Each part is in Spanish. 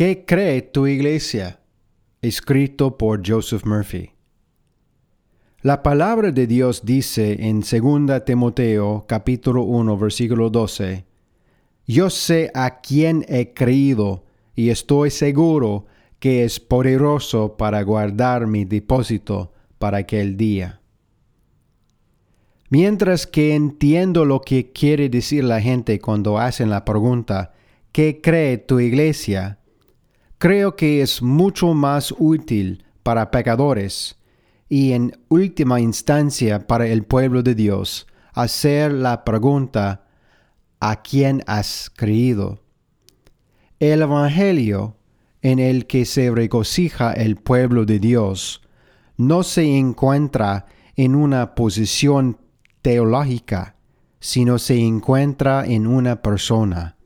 ¿Qué cree tu iglesia? Escrito por Joseph Murphy. La palabra de Dios dice en 2 Timoteo capítulo 1 versículo 12, Yo sé a quién he creído y estoy seguro que es poderoso para guardar mi depósito para aquel día. Mientras que entiendo lo que quiere decir la gente cuando hacen la pregunta, ¿qué cree tu iglesia? Creo que es mucho más útil para pecadores y en última instancia para el pueblo de Dios hacer la pregunta ¿a quién has creído? El Evangelio en el que se regocija el pueblo de Dios no se encuentra en una posición teológica, sino se encuentra en una persona.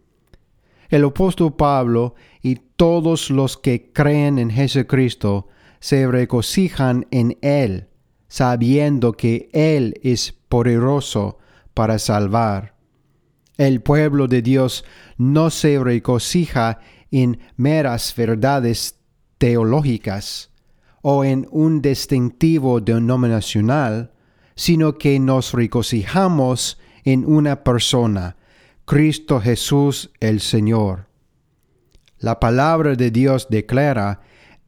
El apóstol Pablo y todos los que creen en Jesucristo se regocijan en Él, sabiendo que Él es poderoso para salvar. El pueblo de Dios no se regocija en meras verdades teológicas o en un distintivo denominacional, sino que nos regocijamos en una persona, Cristo Jesús el Señor. La palabra de Dios declara,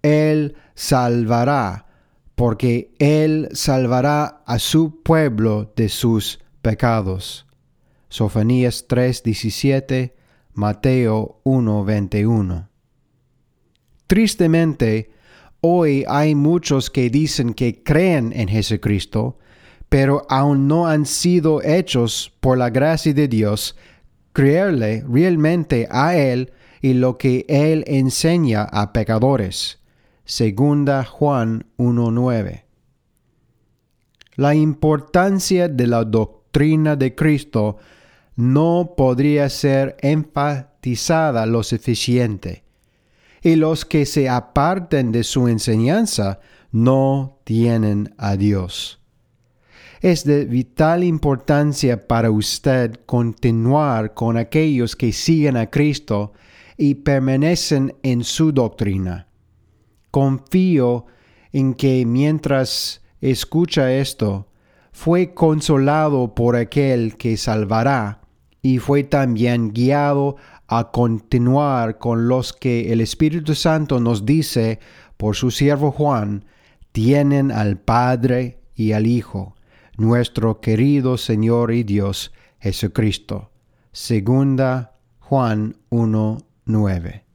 Él salvará, porque Él salvará a su pueblo de sus pecados. Sofonías 3:17, Mateo 1:21. Tristemente, hoy hay muchos que dicen que creen en Jesucristo, pero aún no han sido hechos por la gracia de Dios creerle realmente a Él y lo que Él enseña a pecadores. Segunda Juan 1.9. La importancia de la doctrina de Cristo no podría ser enfatizada lo suficiente, y los que se aparten de su enseñanza no tienen a Dios. Es de vital importancia para usted continuar con aquellos que siguen a Cristo y permanecen en su doctrina. Confío en que mientras escucha esto, fue consolado por aquel que salvará y fue también guiado a continuar con los que el Espíritu Santo nos dice por su siervo Juan, tienen al Padre y al Hijo nuestro querido Señor y Dios Jesucristo. Segunda Juan 1, 9.